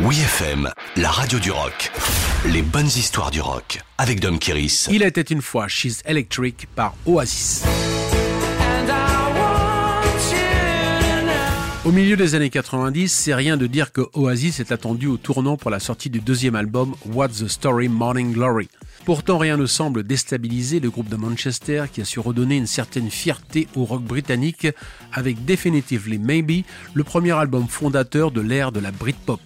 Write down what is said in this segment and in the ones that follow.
Oui FM, la radio du rock. Les bonnes histoires du rock avec Dom Kiris. Il était une fois She's Electric par Oasis. Au milieu des années 90, c'est rien de dire que Oasis est attendu au tournant pour la sortie du deuxième album What's the Story Morning Glory. Pourtant, rien ne semble déstabiliser le groupe de Manchester qui a su redonner une certaine fierté au rock britannique avec Definitively Maybe, le premier album fondateur de l'ère de la Britpop.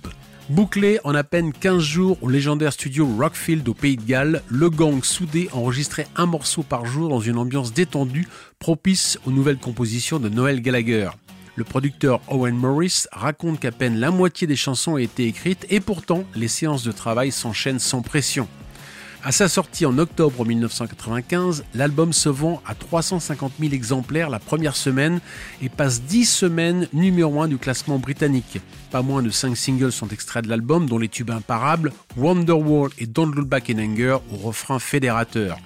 Bouclé en à peine 15 jours au légendaire studio Rockfield au Pays de Galles, le gang soudé enregistrait un morceau par jour dans une ambiance détendue propice aux nouvelles compositions de Noël Gallagher. Le producteur Owen Morris raconte qu'à peine la moitié des chansons a été écrite et pourtant les séances de travail s'enchaînent sans pression. À sa sortie en octobre 1995, l'album se vend à 350 000 exemplaires la première semaine et passe 10 semaines numéro 1 du classement britannique. Pas moins de 5 singles sont extraits de l'album, dont les tubes imparables Wonderwall et Don't Look Back in Anger au refrain fédérateur.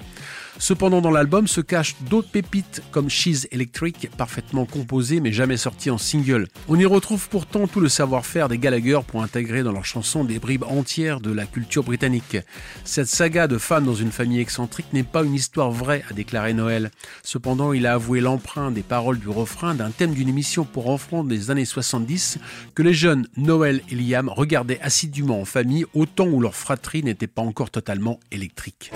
Cependant, dans l'album se cachent d'autres pépites comme She's Electric, parfaitement composée mais jamais sortie en single. On y retrouve pourtant tout le savoir-faire des Gallagher pour intégrer dans leurs chansons des bribes entières de la culture britannique. Cette saga de fans dans une famille excentrique n'est pas une histoire vraie, a déclaré Noël. Cependant, il a avoué l'emprunt des paroles du refrain d'un thème d'une émission pour enfants des années 70 que les jeunes Noël et Liam regardaient assidûment en famille au temps où leur fratrie n'était pas encore totalement électrique.